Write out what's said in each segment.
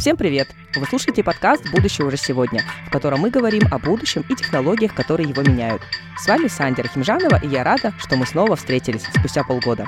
Всем привет! Вы слушаете подкаст «Будущее уже сегодня», в котором мы говорим о будущем и технологиях, которые его меняют. С вами Сандя Рахимжанова, и я рада, что мы снова встретились спустя полгода.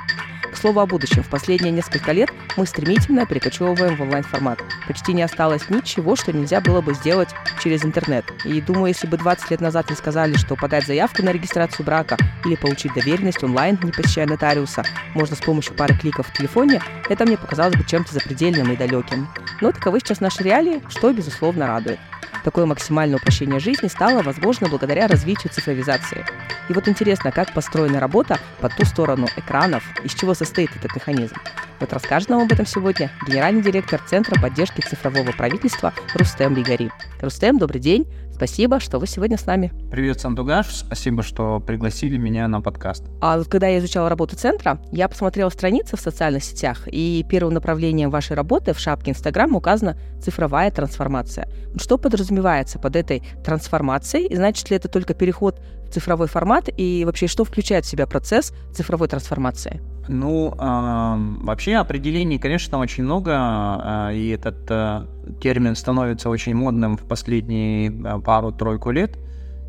К слову о будущем, в последние несколько лет мы стремительно перекочевываем в онлайн-формат. Почти не осталось ничего, что нельзя было бы сделать через интернет. И думаю, если бы 20 лет назад не сказали, что подать заявку на регистрацию брака или получить доверенность онлайн, не посещая нотариуса, можно с помощью пары кликов в телефоне, это мне показалось бы чем-то запредельным и далеким. Но таковы сейчас наши реалии, что, безусловно, радует. Такое максимальное упрощение жизни стало возможно благодаря развитию цифровизации. И вот интересно, как построена работа по ту сторону экранов, из чего состоит этот механизм. Вот расскажет нам об этом сегодня генеральный директор Центра поддержки цифрового правительства Рустем Бигари. Рустем, добрый день. Спасибо, что вы сегодня с нами. Привет, Сандугаш. Спасибо, что пригласили меня на подкаст. А вот когда я изучала работу центра, я посмотрела страницы в социальных сетях, и первым направлением вашей работы в шапке Инстаграм указана цифровая трансформация. Что подразумевается под этой трансформацией? И значит ли это только переход в цифровой формат? И вообще, что включает в себя процесс цифровой трансформации? Ну, э, вообще определений, конечно, очень много, э, и этот э, термин становится очень модным в последние э, пару-тройку лет,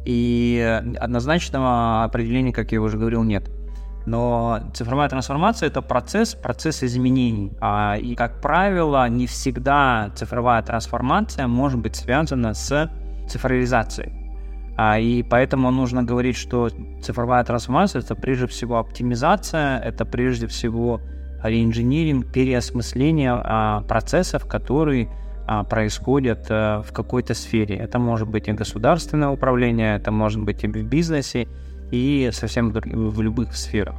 и однозначного определения, как я уже говорил, нет. Но цифровая трансформация – это процесс, процесс изменений. А, и, как правило, не всегда цифровая трансформация может быть связана с цифровизацией. А, и поэтому нужно говорить, что цифровая трансформация это прежде всего оптимизация, это прежде всего реинжиниринг, переосмысление а, процессов, которые а, происходят а, в какой-то сфере. Это может быть и государственное управление, это может быть и в бизнесе, и совсем в любых сферах.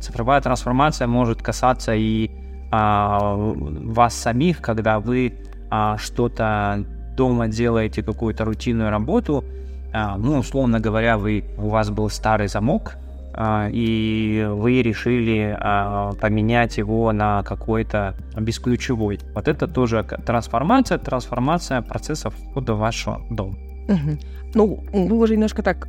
Цифровая трансформация может касаться и а, вас самих, когда вы а, что-то дома делаете, какую-то рутинную работу, а, ну, условно говоря, вы, у вас был старый замок, а, и вы решили а, поменять его на какой-то бесключевой. Вот это тоже трансформация, трансформация процессов входа в ваш дом. Ну, вы уже немножко так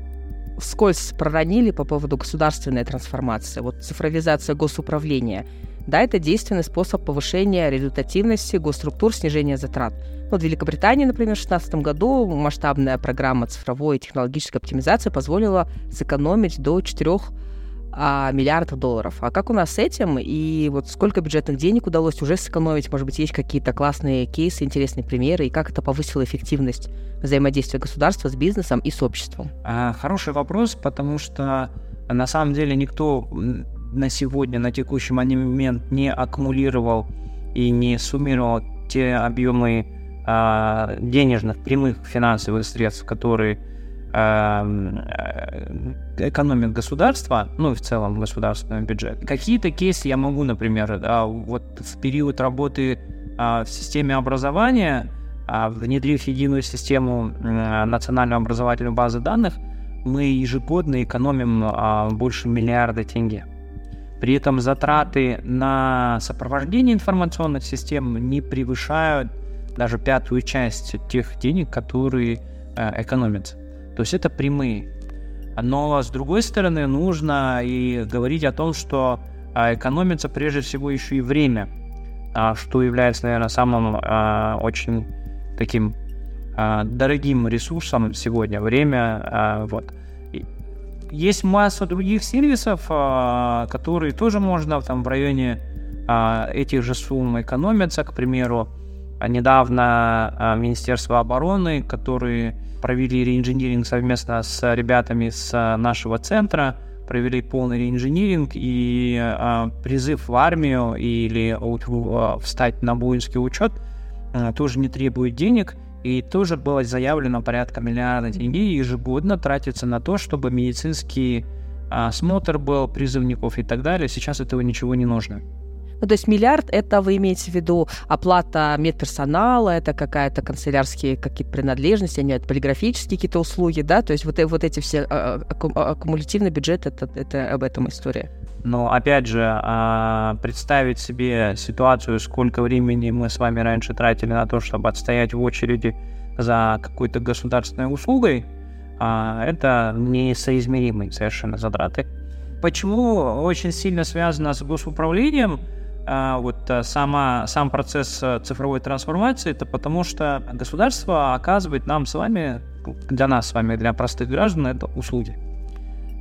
вскользь проронили по поводу государственной трансформации, вот цифровизация госуправления. Да, это действенный способ повышения результативности госструктур, снижения затрат. Вот в Великобритании, например, в 2016 году масштабная программа цифровой и технологической оптимизации позволила сэкономить до 4 а, миллиардов долларов. А как у нас с этим? И вот сколько бюджетных денег удалось уже сэкономить? Может быть, есть какие-то классные кейсы, интересные примеры? И как это повысило эффективность взаимодействия государства с бизнесом и с обществом? А, хороший вопрос, потому что на самом деле никто на сегодня, на текущий момент не аккумулировал и не суммировал те объемы э, денежных, прямых финансовых средств, которые э, экономит государство, ну и в целом государственный бюджет. Какие-то кейсы я могу, например, да, вот в период работы в системе образования, внедрив единую систему национальной образовательной базы данных, мы ежегодно экономим больше миллиарда тенге. При этом затраты на сопровождение информационных систем не превышают даже пятую часть тех денег, которые э, экономятся. То есть это прямые. Но с другой стороны, нужно и говорить о том, что э, экономится прежде всего еще и время, э, что является, наверное, самым э, очень таким дорогим ресурсом сегодня. Время, вот. Есть масса других сервисов, а, которые тоже можно там в районе а, этих же сумм экономиться. К примеру, недавно а, Министерство обороны, которые провели реинжиниринг совместно с ребятами с нашего центра, провели полный реинжиниринг и призыв в армию или встать на воинский учет тоже не требует денег – и тоже было заявлено порядка миллиарда тенге ежегодно тратится на то, чтобы медицинский осмотр был призывников и так далее. Сейчас этого ничего не нужно. Ну, то есть миллиард — это вы имеете в виду оплата медперсонала, это какая-то канцелярские какие-то принадлежности, они это полиграфические какие-то услуги, да? То есть вот, э, вот эти все а, а, аккумулятивный бюджет это, — это об этом история. Но опять же, а, представить себе ситуацию, сколько времени мы с вами раньше тратили на то, чтобы отстоять в очереди за какой-то государственной услугой, это несоизмеримые совершенно затраты. Почему очень сильно связано с госуправлением? а, вот сама, сам процесс цифровой трансформации, это потому что государство оказывает нам с вами, для нас с вами, для простых граждан, это услуги.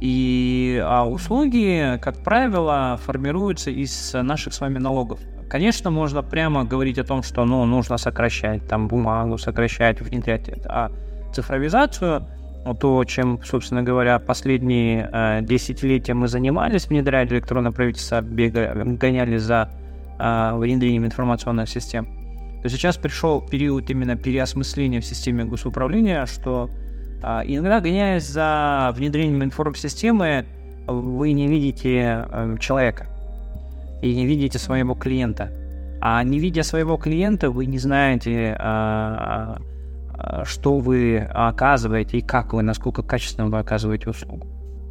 И а услуги, как правило, формируются из наших с вами налогов. Конечно, можно прямо говорить о том, что ну, нужно сокращать там бумагу, сокращать, внедрять. А цифровизацию, то, чем, собственно говоря, последние э, десятилетия мы занимались, внедряя электронное правительство, бегали, гонялись за э, внедрением информационных систем, то сейчас пришел период именно переосмысления в системе госуправления, что иногда, гоняясь за внедрением информсистемы, вы не видите э, человека и не видите своего клиента. А не видя своего клиента, вы не знаете, а, а, что вы оказываете и как вы, насколько качественно вы оказываете услугу.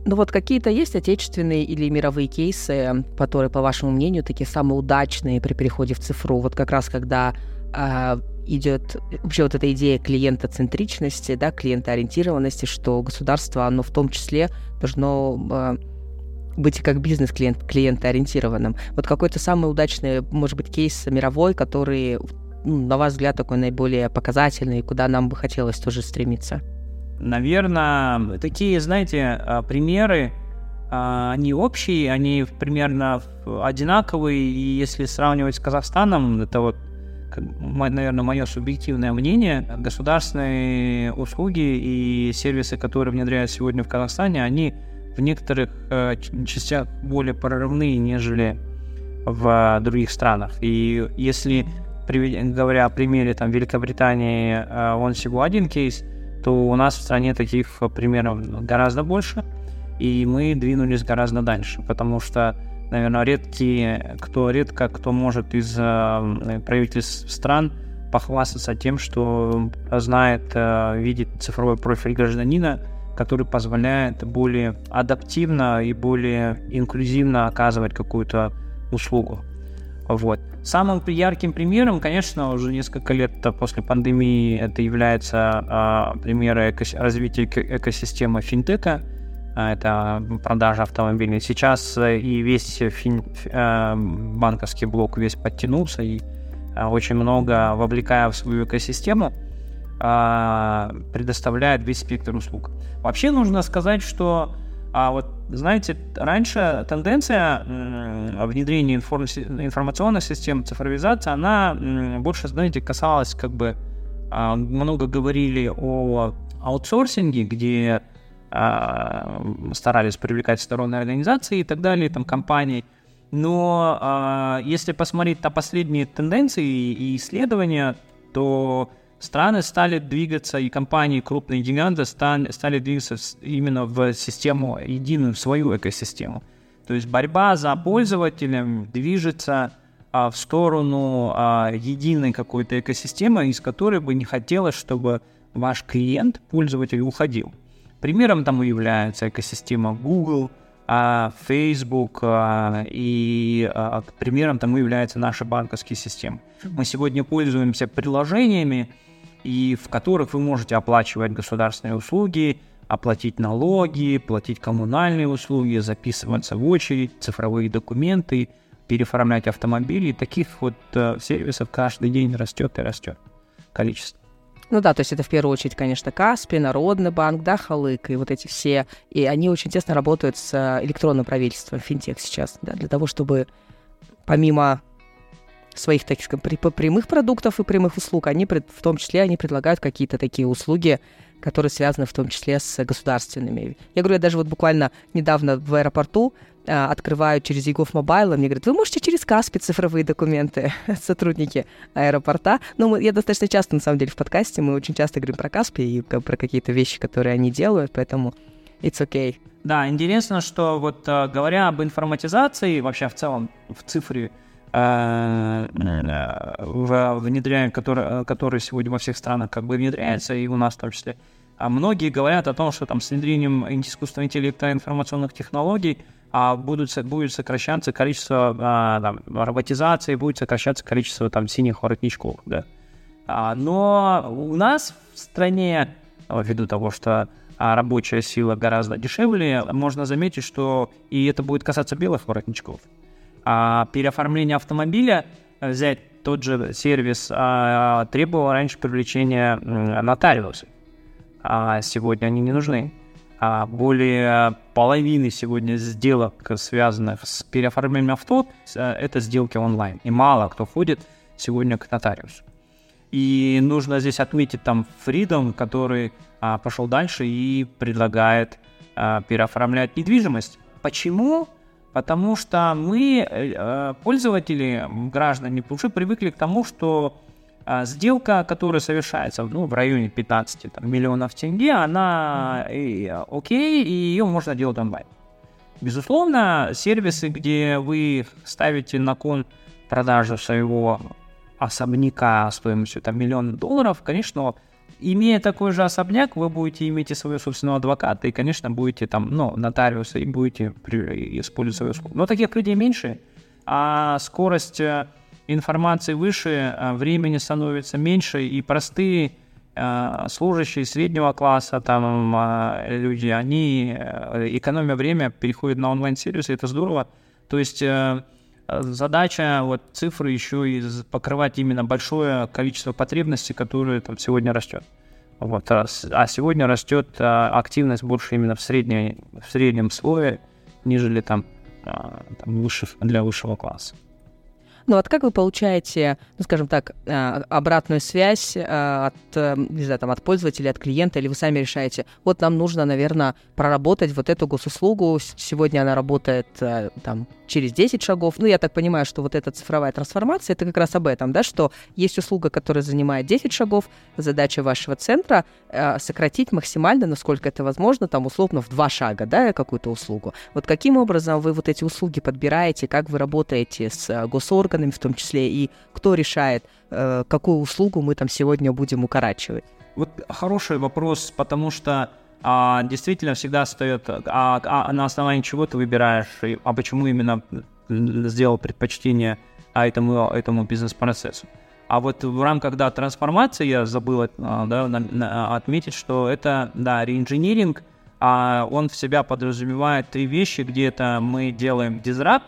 Ну вот какие-то есть отечественные или мировые кейсы, которые, по вашему мнению, такие самые удачные при переходе в цифру? Вот как раз когда э, идет вообще вот эта идея клиентоцентричности, да, клиентоориентированности, что государство, оно в том числе должно э, быть как бизнес-клиент клиентоориентированным. Вот какой-то самый удачный, может быть, кейс мировой, который, ну, на ваш взгляд, такой наиболее показательный, куда нам бы хотелось тоже стремиться? Наверное, такие, знаете, а, примеры, а, они общие, они примерно одинаковые, и если сравнивать с Казахстаном, это вот, наверное, мое субъективное мнение, государственные услуги и сервисы, которые внедряют сегодня в Казахстане, они в некоторых э, частях более прорывные, нежели в других странах. И если, говоря о примере там, Великобритании, э, он всего один кейс, то у нас в стране таких примеров гораздо больше, и мы двинулись гораздо дальше, потому что, наверное, редкие, кто редко кто может из э, правительств стран похвастаться тем, что знает, э, видит цифровой профиль гражданина, который позволяет более адаптивно и более инклюзивно оказывать какую-то услугу. Вот. Самым ярким примером, конечно, уже несколько лет после пандемии это является а, примеры эко- развития экосистемы финтека. А, это продажа автомобилей. Сейчас э, и весь фин, а, банковский блок весь подтянулся и а, очень много вовлекая в свою экосистему а, предоставляет весь спектр услуг. Вообще нужно сказать, что а вот, знаете, раньше тенденция внедрения информ... информационных систем, цифровизации, она больше, знаете, касалась как бы а, много говорили о аутсорсинге, где старались привлекать сторонние организации и так далее, там компании. Но а, если посмотреть на последние тенденции и исследования, то страны стали двигаться, и компании, крупные гиганты стали, стали двигаться именно в систему, единую, в свою экосистему. То есть борьба за пользователем движется а, в сторону а, единой какой-то экосистемы, из которой бы не хотелось, чтобы ваш клиент, пользователь, уходил. Примером тому является экосистема Google, а, Facebook а, и а, примером тому является наша банковская система. Мы сегодня пользуемся приложениями, и в которых вы можете оплачивать государственные услуги, оплатить налоги, платить коммунальные услуги, записываться в очередь, цифровые документы, переоформлять автомобили. Таких вот э, сервисов каждый день растет и растет количество. Ну да, то есть это в первую очередь, конечно, Каспи, Народный банк, да, Халык и вот эти все. И они очень тесно работают с э, электронным правительством, финтех сейчас, да, для того, чтобы помимо своих, так сказать, прямых продуктов и прямых услуг, они в том числе они предлагают какие-то такие услуги, которые связаны в том числе с государственными. Я говорю, я даже вот буквально недавно в аэропорту а, открываю через eGov Mobile, мне говорят, вы можете через Kaspi цифровые документы, сотрудники аэропорта. Ну, мы, я достаточно часто, на самом деле, в подкасте, мы очень часто говорим про Каспи и про какие-то вещи, которые они делают, поэтому it's okay. Да, интересно, что вот а, говоря об информатизации, вообще в целом в цифре, Э, в внедряем, который, который сегодня во всех странах как бы внедряется, и у нас в том числе. А многие говорят о том, что там с внедрением искусственного интеллекта и информационных технологий а будут, будет сокращаться количество а, там, роботизации, будет сокращаться количество там синих воротничков, да. А, но у нас в стране, ввиду того, что а, рабочая сила гораздо дешевле, можно заметить, что и это будет касаться белых воротничков. А переоформление автомобиля, взять тот же сервис, а, требовал раньше привлечения нотариуса. А сегодня они не нужны. А более половины сегодня сделок, связанных с переоформлением авто, это сделки онлайн. И мало кто ходит сегодня к нотариусу. И нужно здесь отметить там Freedom, который а, пошел дальше и предлагает а, переоформлять недвижимость. Почему? Потому что мы, э, пользователи, граждане, уже привыкли к тому, что а, сделка, которая совершается ну, в районе 15 там, миллионов тенге, она и, окей, и ее можно делать онлайн. Безусловно, сервисы, где вы ставите на кон продажу своего особняка стоимостью там, миллион долларов, конечно, имея такой же особняк, вы будете иметь и своего собственного адвоката, и, конечно, будете там, ну, нотариуса, и будете использовать свою услугу. Но таких людей меньше, а скорость э, информации выше, а времени становится меньше, и простые э, служащие среднего класса, там э, люди, они, экономя время, переходят на онлайн-сервисы, это здорово. То есть задача вот цифры еще и покрывать именно большое количество потребностей, которые там сегодня растет. Вот, а, а сегодня растет а, активность больше именно в, средней, в среднем слое, нежели там, а, там выше, для высшего класса. Ну вот как вы получаете, ну скажем так, а, обратную связь а, от, э, не знаю, там, от пользователя, от клиента, или вы сами решаете, вот нам нужно, наверное, проработать вот эту госуслугу, сегодня она работает э, там через 10 шагов. Ну, я так понимаю, что вот эта цифровая трансформация, это как раз об этом, да, что есть услуга, которая занимает 10 шагов, задача вашего центра э, сократить максимально, насколько это возможно, там, условно, в два шага, да, какую-то услугу. Вот каким образом вы вот эти услуги подбираете, как вы работаете с э, госорганами в том числе, и кто решает, э, какую услугу мы там сегодня будем укорачивать? Вот хороший вопрос, потому что а, действительно всегда встает, а, а на основании чего ты выбираешь, и, а почему именно сделал предпочтение этому, этому бизнес-процессу. А вот в рамках да, трансформации я забыл а, да, отметить, что это да, реинжиниринг, а он в себя подразумевает три вещи, где это мы делаем дизрапт,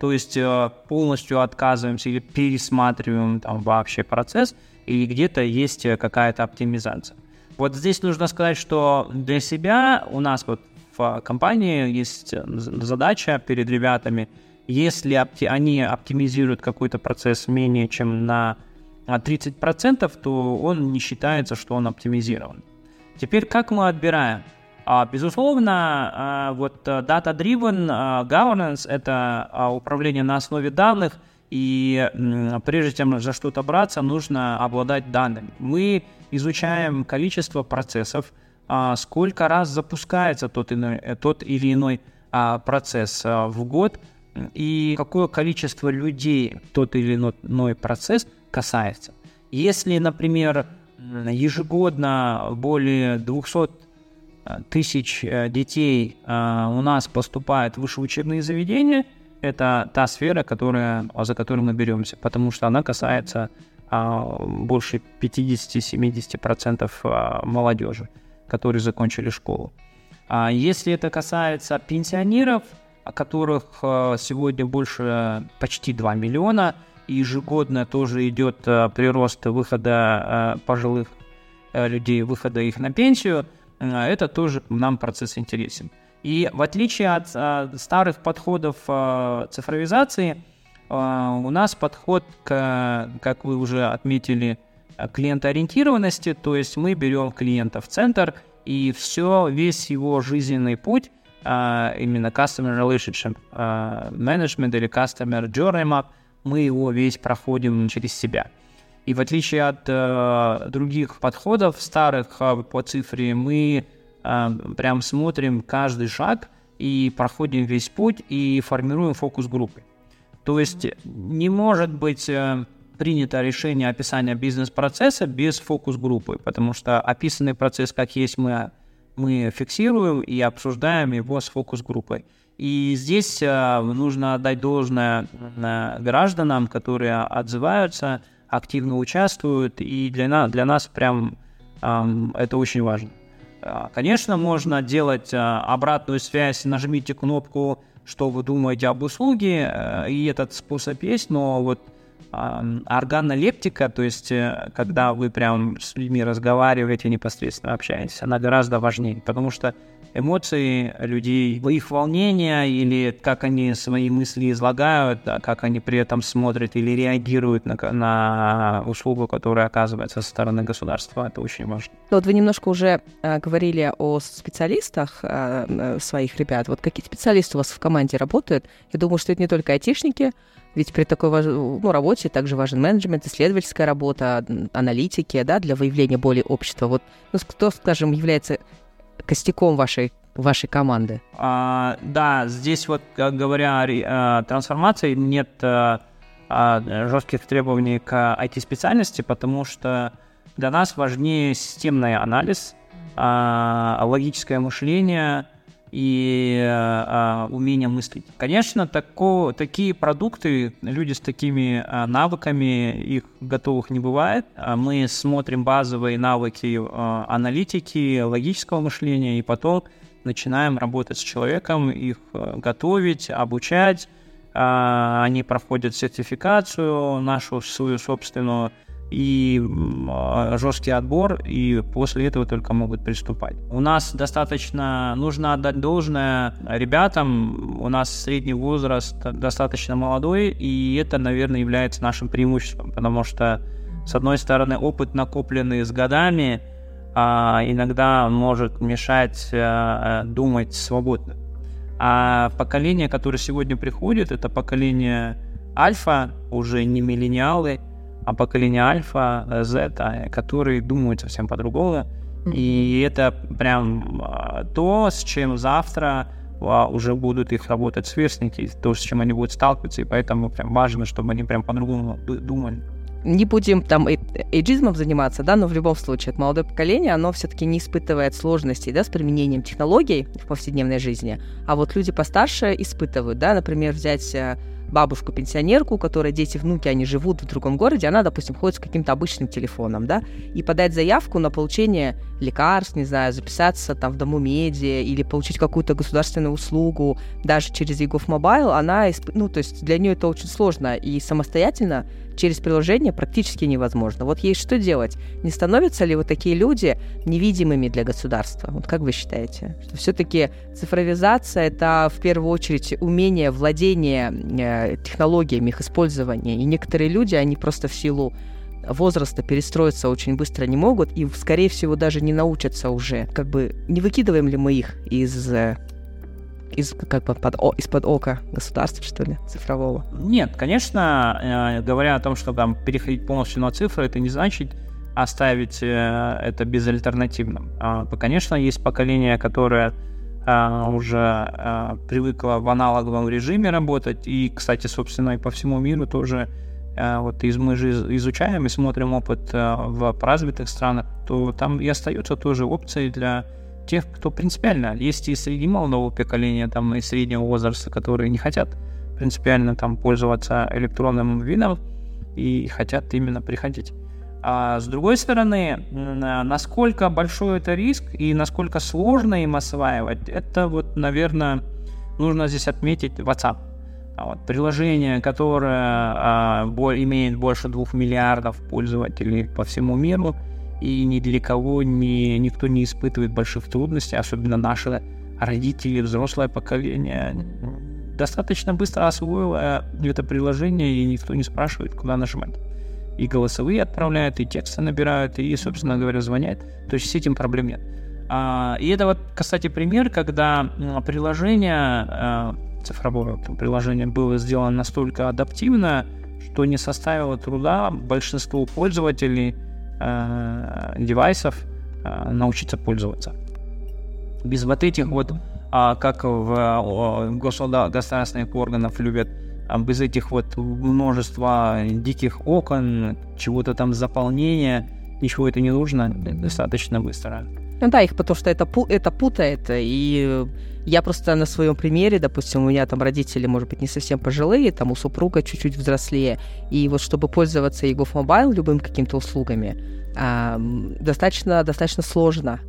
то есть э, полностью отказываемся или пересматриваем там вообще процесс, или где-то есть э, какая-то оптимизация. Вот здесь нужно сказать, что для себя у нас вот в компании есть задача перед ребятами, если они оптимизируют какой-то процесс менее чем на 30%, то он не считается, что он оптимизирован. Теперь как мы отбираем? А, безусловно, а, вот э, data-driven а, governance – это управление на основе данных, и прежде чем за что-то браться, нужно обладать данными. Мы изучаем количество процессов, а, сколько раз запускается тот, иной, э, тот или иной а, процесс а, в год и какое количество людей тот или иной процесс касается. Если, например, ежегодно более 200 тысяч э, детей у нас поступает в высшие учебные заведения, это та сфера, которая, за которую мы беремся, потому что она касается больше 50-70% а, молодежи, которые закончили школу. А если это касается пенсионеров, которых сегодня больше почти 2 миллиона, и ежегодно тоже идет прирост выхода пожилых людей, выхода их на пенсию, это тоже нам процесс интересен. И в отличие от старых подходов цифровизации, а, у нас подход, к, как вы уже отметили, клиентоориентированности, то есть мы берем клиента в центр, и все, весь его жизненный путь, а, именно Customer Relationship а, Management или Customer Journey Map, мы его весь проходим через себя. И в отличие от э, других подходов старых э, по цифре, мы э, прям смотрим каждый шаг и проходим весь путь и формируем фокус группы. То есть не может быть э, принято решение описания бизнес-процесса без фокус-группы, потому что описанный процесс как есть мы, мы фиксируем и обсуждаем его с фокус-группой. И здесь э, нужно отдать должное э, гражданам, которые отзываются, активно участвуют, и для, на, для нас прям это очень важно. Конечно, можно делать обратную связь, нажмите кнопку что вы думаете об услуге, э, и этот способ есть, но вот органолептика, то есть э, когда вы прям с людьми разговариваете, непосредственно общаетесь, она гораздо важнее, потому что эмоции людей, их волнение или как они свои мысли излагают, как они при этом смотрят или реагируют на, на услугу, которая оказывается со стороны государства, это очень важно. Вот вы немножко уже э, говорили о специалистах э, э, своих ребят. Вот какие специалисты у вас в команде работают? Я думаю, что это не только айтишники, ведь при такой ну, работе также важен менеджмент, исследовательская работа, аналитики, да, для выявления боли общества. Вот ну, кто, скажем, является костяком вашей вашей команды? А, да, здесь вот, говоря о, о трансформации, нет а, а, жестких требований к IT-специальности, потому что для нас важнее системный анализ, а, логическое мышление – и а, умение мыслить. Конечно, тако, такие продукты, люди с такими а, навыками, их готовых не бывает. А мы смотрим базовые навыки а, аналитики, логического мышления, и потом начинаем работать с человеком, их а, готовить, обучать. А, они проходят сертификацию нашу, свою собственную, и а, жесткий отбор, и после этого только могут приступать. У нас достаточно, нужно отдать должное ребятам, у нас средний возраст достаточно молодой, и это, наверное, является нашим преимуществом, потому что, с одной стороны, опыт, накопленный с годами, а, иногда может мешать а, думать свободно. А поколение, которое сегодня приходит, это поколение альфа, уже не миллениалы, а поколение альфа, Z, а, которые думают совсем по-другому. И это прям а, то, с чем завтра а, уже будут их работать сверстники, то, с чем они будут сталкиваться, и поэтому прям важно, чтобы они прям по-другому думали. Не будем там эйджизмом заниматься, да, но в любом случае, это молодое поколение, оно все-таки не испытывает сложностей, да, с применением технологий в повседневной жизни, а вот люди постарше испытывают, да, например, взять э, бабушку-пенсионерку, у которой дети, внуки, они живут в другом городе, она, допустим, ходит с каким-то обычным телефоном, да, и подать заявку на получение лекарств, не знаю, записаться там в Дому медиа или получить какую-то государственную услугу даже через EGOV Mobile, она, ну, то есть для нее это очень сложно, и самостоятельно через приложение практически невозможно. Вот ей что делать? Не становятся ли вот такие люди невидимыми для государства? Вот как вы считаете? Что все-таки цифровизация — это в первую очередь умение владения э, технологиями, их использования. И некоторые люди, они просто в силу возраста перестроиться очень быстро не могут и, скорее всего, даже не научатся уже. Как бы не выкидываем ли мы их из э, из, как бы под, о, из-под ока государства, что ли, цифрового? Нет, конечно, э, говоря о том, что там переходить полностью на цифры, это не значит оставить э, это безальтернативным. Э, конечно, есть поколение, которое э, уже э, привыкло в аналоговом режиме работать, и, кстати, собственно, и по всему миру тоже э, вот из, мы же изучаем и смотрим опыт в развитых странах, то там и остается тоже опцией для тех, кто принципиально, есть и среди молодого поколения, там, и среднего возраста, которые не хотят принципиально там пользоваться электронным видом и хотят именно приходить. А с другой стороны, насколько большой это риск и насколько сложно им осваивать, это вот, наверное, нужно здесь отметить WhatsApp. А вот приложение, которое а, имеет больше двух миллиардов пользователей по всему миру, и ни для кого не, никто не испытывает больших трудностей, особенно наши родители, взрослое поколение. Достаточно быстро освоило это приложение, и никто не спрашивает, куда нажимать. И голосовые отправляют, и тексты набирают, и, собственно говоря, звонят. То есть с этим проблем нет. А, и это вот, кстати, пример, когда приложение, а, цифровое приложение было сделано настолько адаптивно, что не составило труда большинству пользователей – э, девайсов э, научиться пользоваться. Без вот этих вот, а, как в государственных органах любят, а без этих вот множества диких окон, чего-то там заполнения, ничего это не нужно достаточно быстро. Ну да, их потому что это, это путает. И я просто на своем примере, допустим, у меня там родители, может быть, не совсем пожилые, там у супруга чуть-чуть взрослее. И вот чтобы пользоваться EGOV Mobile любым какими-то услугами, достаточно, достаточно сложно.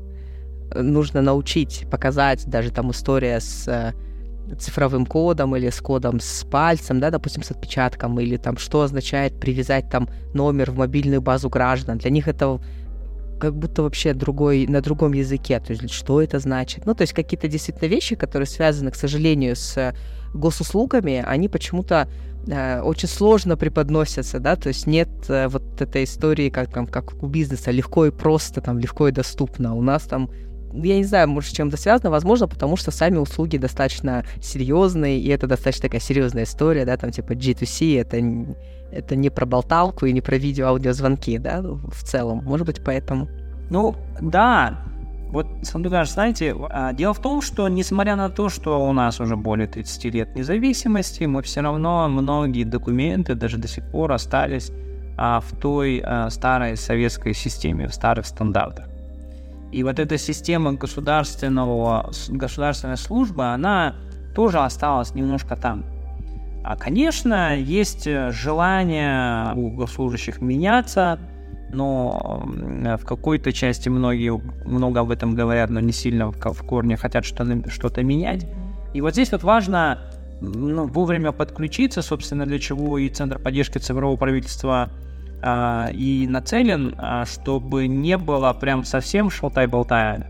Нужно научить, показать, даже там история с цифровым кодом или с кодом с пальцем, да, допустим, с отпечатком, или там что означает привязать там номер в мобильную базу граждан. Для них это как будто вообще другой, на другом языке, то есть что это значит. Ну, то есть какие-то действительно вещи, которые связаны, к сожалению, с госуслугами, они почему-то э, очень сложно преподносятся, да, то есть нет э, вот этой истории, как, там, как у бизнеса, легко и просто, там, легко и доступно. У нас там я не знаю, может, с чем-то связано, возможно, потому что сами услуги достаточно серьезные, и это достаточно такая серьезная история, да, там типа G2C, это, это не про болталку и не про видео-аудиозвонки, да, в целом, может быть, поэтому. Ну, да, вот, Сандугаш, знаете, а, дело в том, что несмотря на то, что у нас уже более 30 лет независимости, мы все равно многие документы даже до сих пор остались а, в той а, старой советской системе, в старых стандартах. И вот эта система государственного, государственной службы, она тоже осталась немножко там. А, конечно, есть э, желание у госслужащих меняться, но в какой-то части многие много об этом говорят, но не сильно в корне хотят что-то, что-то менять. И вот здесь вот важно ну, вовремя подключиться, собственно, для чего и Центр поддержки цифрового правительства и нацелен, а, чтобы не было прям совсем шалтай-болтая.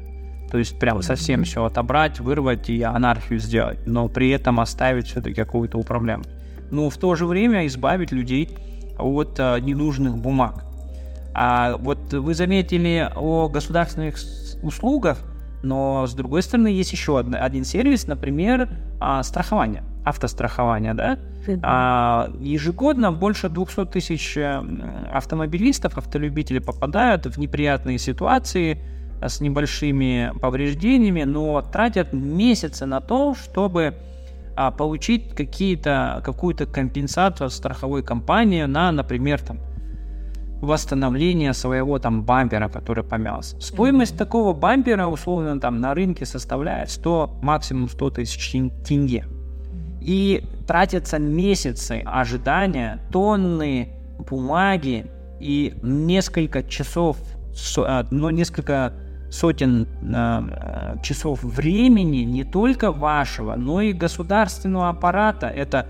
То есть прям совсем все отобрать, вырвать и анархию сделать, но при этом оставить все-таки какую-то управляемость. Но в то же время избавить людей от а, ненужных бумаг. А вот вы заметили о государственных услугах, но с другой стороны есть еще один сервис, например, а, страхование автострахования, да, а, ежегодно больше 200 тысяч э, автомобилистов, автолюбителей попадают в неприятные ситуации с небольшими повреждениями, но тратят месяцы на то, чтобы а, получить какие-то, какую-то компенсацию от страховой компании на, например, там, восстановление своего там бампера, который помялся. Стоимость mm-hmm. такого бампера, условно, там на рынке составляет 100, максимум 100 тысяч тенге. И тратятся месяцы ожидания, тонны бумаги и несколько часов, а, ну, несколько сотен э, часов времени не только вашего, но и государственного аппарата. Это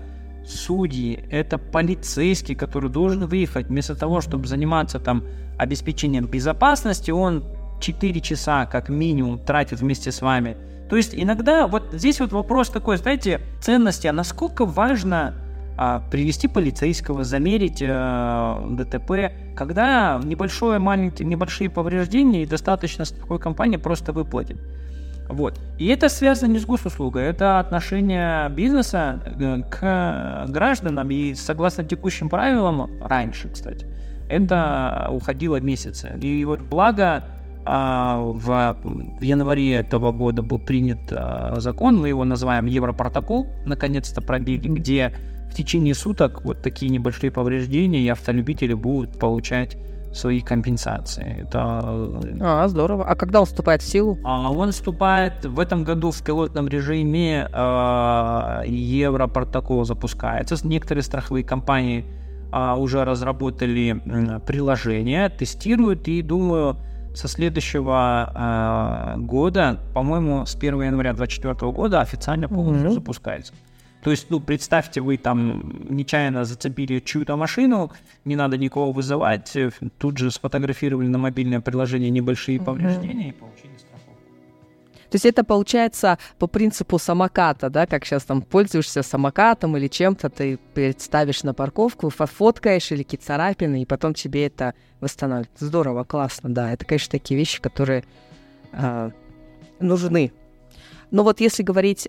судьи, это полицейский, который должен выехать вместо того, чтобы заниматься там обеспечением безопасности, он 4 часа как минимум тратит вместе с вами то есть иногда вот здесь вот вопрос такой, знаете, ценности, а насколько важно а, привести полицейского, замерить а, ДТП, когда небольшое, маленькие, небольшие повреждения и достаточно страховой компании просто выплатит. Вот. И это связано не с госуслугой, это отношение бизнеса э, к гражданам. И согласно текущим правилам, раньше, кстати, это уходило месяцы. И вот благо в, в январе этого года был принят а, закон, мы его называем Европротокол, наконец-то пробили, где в течение суток вот такие небольшие повреждения и автолюбители будут получать свои компенсации. Это... А, здорово. А когда он вступает в силу? А, он вступает в этом году в пилотном режиме э, Европротокол запускается. Некоторые страховые компании э, уже разработали э, приложение, тестируют и думаю, со следующего э, года, по-моему, с 1 января 2024 года официально полностью mm-hmm. запускается. То есть, ну, представьте, вы там нечаянно зацепили чью-то машину, не надо никого вызывать, тут же сфотографировали на мобильное приложение небольшие mm-hmm. повреждения и получили то есть это получается по принципу самоката, да, как сейчас там пользуешься самокатом или чем-то, ты представишь на парковку, фоткаешь или какие-то царапины, и потом тебе это восстанавливает. Здорово, классно, да. Это, конечно, такие вещи, которые э, нужны. Но вот если говорить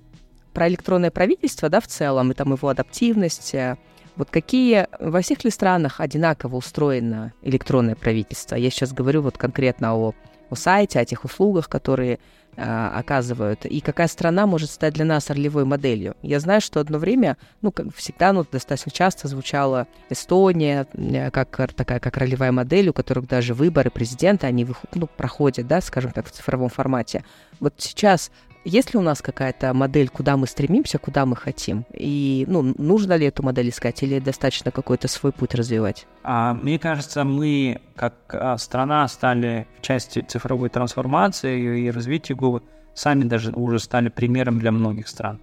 про электронное правительство, да, в целом, и там его адаптивность, э, вот какие во всех ли странах одинаково устроено электронное правительство? Я сейчас говорю вот конкретно о, о сайте, о тех услугах, которые а, оказывают, и какая страна может стать для нас ролевой моделью. Я знаю, что одно время, ну, как всегда, ну, достаточно часто звучала Эстония э, как такая, как ролевая модель, у которых даже выборы президента, они ну, проходят, да, скажем так, в цифровом формате. Вот сейчас есть ли у нас какая-то модель, куда мы стремимся, куда мы хотим? И ну, нужно ли эту модель искать или достаточно какой-то свой путь развивать? А, мне кажется, мы как а, страна стали в части цифровой трансформации и развития Google, сами даже уже стали примером для многих стран.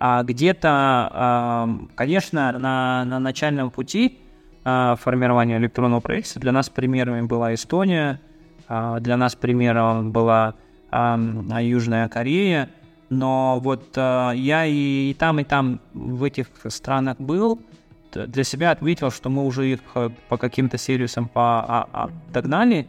А где-то, конечно, на, на начальном пути формирования электронного правительства для нас примерами была Эстония, для нас примером была Южная Корея, но вот я и, и там, и там в этих странах был, для себя отметил, что мы уже их по каким-то сервисам по, догнали,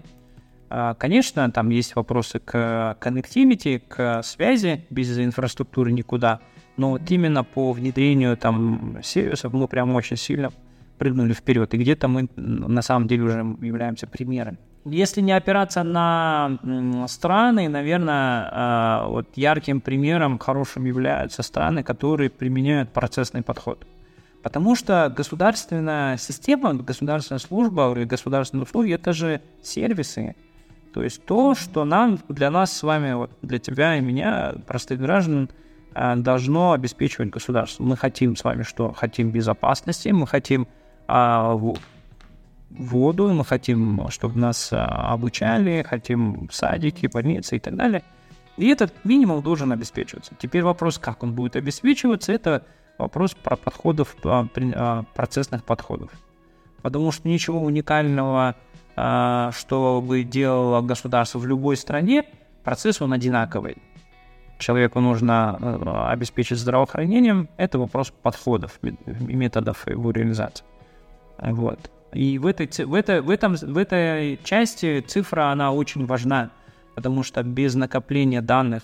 а, конечно, там есть вопросы к connectivity, к связи, без инфраструктуры никуда, но вот именно по внедрению там сервисов мы прям очень сильно прыгнули вперед, и где-то мы на самом деле уже являемся примером. Если не опираться на страны, наверное, а, вот ярким примером хорошим являются страны, которые применяют процессный подход. Потому что государственная система, государственная служба или государственные услуги – это же сервисы, то есть то, что нам, для нас с вами, вот для тебя и меня, простых граждан, э, должно обеспечивать государство. Мы хотим с вами что? Хотим безопасности, мы хотим а, воду, мы хотим, чтобы нас а, обучали, хотим садики, больницы и так далее. И этот минимум должен обеспечиваться. Теперь вопрос, как он будет обеспечиваться, это вопрос про подходов, а, процессных подходов. Потому что ничего уникального а, что бы делало государство в любой стране, процесс он одинаковый. Человеку нужно обеспечить здравоохранением, это вопрос подходов и методов его реализации. Вот. И в этой, в, этой, в, этом, в этой части цифра, она очень важна, потому что без накопления данных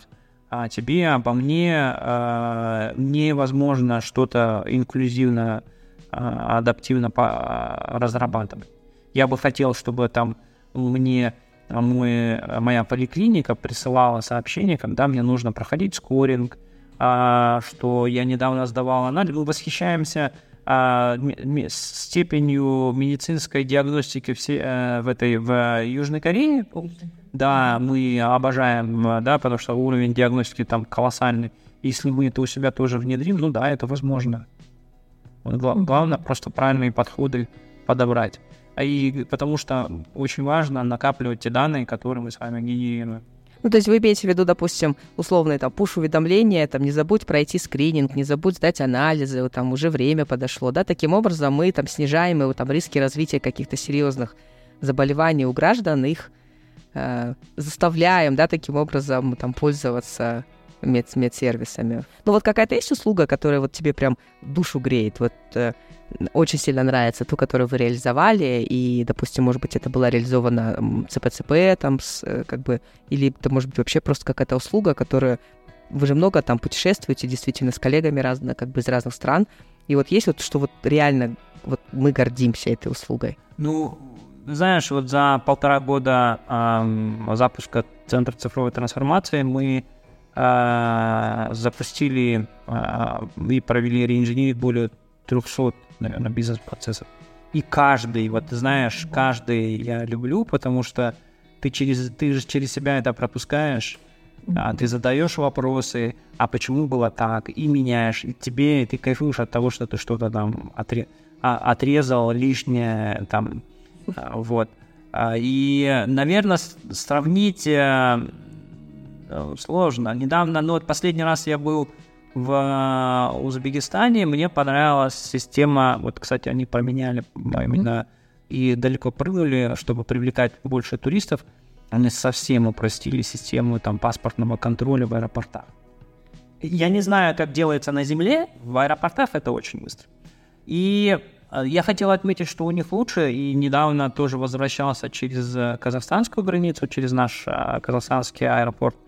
о тебе, обо мне э, невозможно что-то инклюзивно, э, адаптивно разрабатывать. Я бы хотел, чтобы там мне а, мой, моя поликлиника присылала сообщение, когда мне нужно проходить скоринг, а, что я недавно сдавал анализ. Мы восхищаемся а, степенью медицинской диагностики все, а, в этой в Южной Корее. Да, мы обожаем, да, потому что уровень диагностики там колоссальный. Если мы это у себя тоже внедрим, ну да, это возможно. Главное просто правильные подходы подобрать. А и потому что очень важно накапливать те данные, которые мы с вами генерируем. Ну, то есть вы имеете в виду, допустим, условные там пуш-уведомления, там не забудь пройти скрининг, не забудь сдать анализы, там уже время подошло, да, таким образом мы там снижаем его там риски развития каких-то серьезных заболеваний у граждан, их э, заставляем, да, таким образом там пользоваться мед, медсервисами. Ну вот какая-то есть услуга, которая вот тебе прям душу греет, вот э, очень сильно нравится ту, которую вы реализовали, и, допустим, может быть, это была реализована ЦПЦП, там, с, э, как бы, или это может быть вообще просто какая-то услуга, которая вы же много там путешествуете действительно с коллегами разно, как бы из разных стран, и вот есть вот, что вот реально вот мы гордимся этой услугой. Ну, знаешь, вот за полтора года э, запуска Центра цифровой трансформации мы э, запустили э, и провели реинжиниринг более 300 наверное, бизнес-процессов. И каждый, вот ты знаешь, каждый я люблю, потому что ты, через, ты же через себя это пропускаешь, а, ты задаешь вопросы, а почему было так, и меняешь, и тебе, ты кайфуешь от того, что ты что-то там отре, а, отрезал лишнее, там, а, вот. А, и, наверное, сравнить э, сложно. Недавно, ну вот последний раз я был в э, Узбекистане мне понравилась система, вот, кстати, они поменяли именно и далеко прыгнули, чтобы привлекать больше туристов. Они совсем упростили систему там паспортного контроля в аэропортах. Я не знаю, как делается на земле, в аэропортах это очень быстро. И э, я хотел отметить, что у них лучше, и недавно тоже возвращался через э, казахстанскую границу, через наш казахстанский аэропорт а,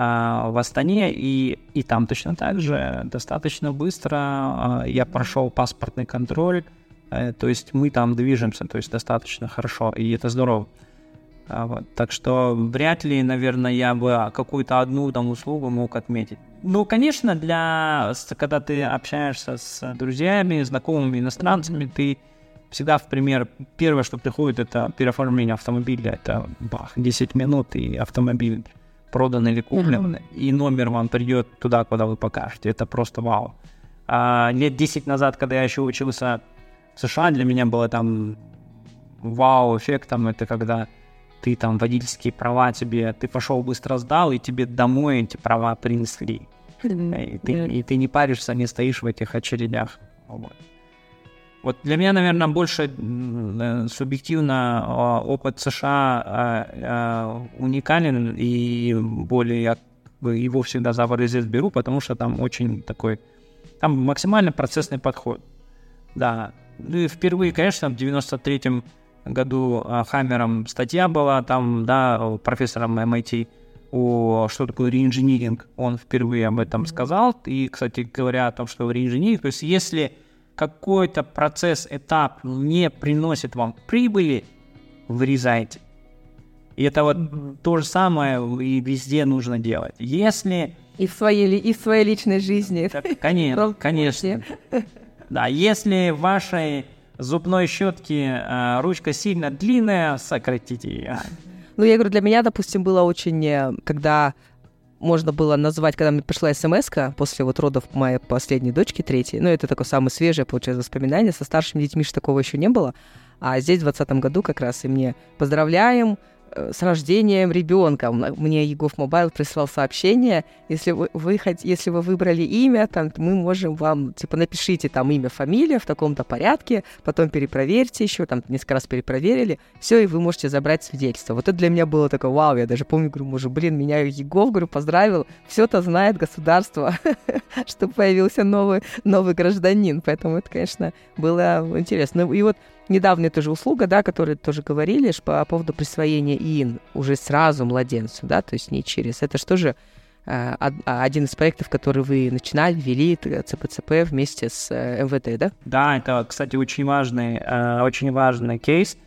в Астане, и, и там точно так же достаточно быстро а, я прошел паспортный контроль, э, то есть мы там движемся, то есть достаточно хорошо, и это здорово. А, вот. Так что вряд ли, наверное, я бы какую-то одну там услугу мог отметить. Ну, конечно, для когда ты общаешься с друзьями, знакомыми иностранцами, ты всегда в пример, первое, что приходит, это переоформление автомобиля, это бах, 10 минут и автомобиль продан или куплен, mm-hmm. и номер вам придет туда, куда вы покажете. Это просто вау. А, лет 10 назад, когда я еще учился в США, для меня было там вау-эффектом. Это когда ты там водительские права тебе, ты пошел быстро сдал, и тебе домой эти права принесли. И ты, и ты не паришься, не стоишь в этих очередях. Вот. Вот для меня, наверное, больше э, субъективно а, опыт США а, а, уникален и более я его всегда за образец беру, потому что там очень такой, там максимально процессный подход. Да, ну и впервые, конечно, в 93-м году Хаммером статья была, там, да, профессором MIT, о что такое реинжиниринг, он впервые об этом сказал, и, кстати говоря, о том, что реинжиниринг, то есть если какой-то процесс, этап не приносит вам прибыли, вырезайте. И это вот mm-hmm. то же самое и везде нужно делать. Если... И в своей, и в своей личной жизни. Так, конечно, конечно. Да, если в вашей зубной щетки э, ручка сильно длинная, сократите ее. Ну, я говорю, для меня, допустим, было очень, э, когда можно было назвать, когда мне пришла смс после вот родов моей последней дочки, третьей, ну, это такое самое свежее, получается, воспоминание, со старшими детьми же такого еще не было, а здесь в 2020 году как раз и мне поздравляем, с рождением ребенка. Мне eGov Mobile прислал сообщение, если вы, вы, если вы выбрали имя, там, мы можем вам, типа, напишите там имя, фамилия в таком-то порядке, потом перепроверьте еще, там, несколько раз перепроверили, все, и вы можете забрать свидетельство. Вот это для меня было такое, вау, я даже помню, говорю, может, блин, меня eGov, говорю, поздравил, все-то знает государство, что появился новый, новый гражданин, поэтому это, конечно, было интересно. И вот недавняя тоже услуга, да, которую тоже говорили по поводу присвоения ИИН уже сразу младенцу, да, то есть не через. Это что же э, а, один из проектов, который вы начинали, вели ЦПЦП вместе с э, МВД, да? Да, это, кстати, очень важный, э, очень важный кейс.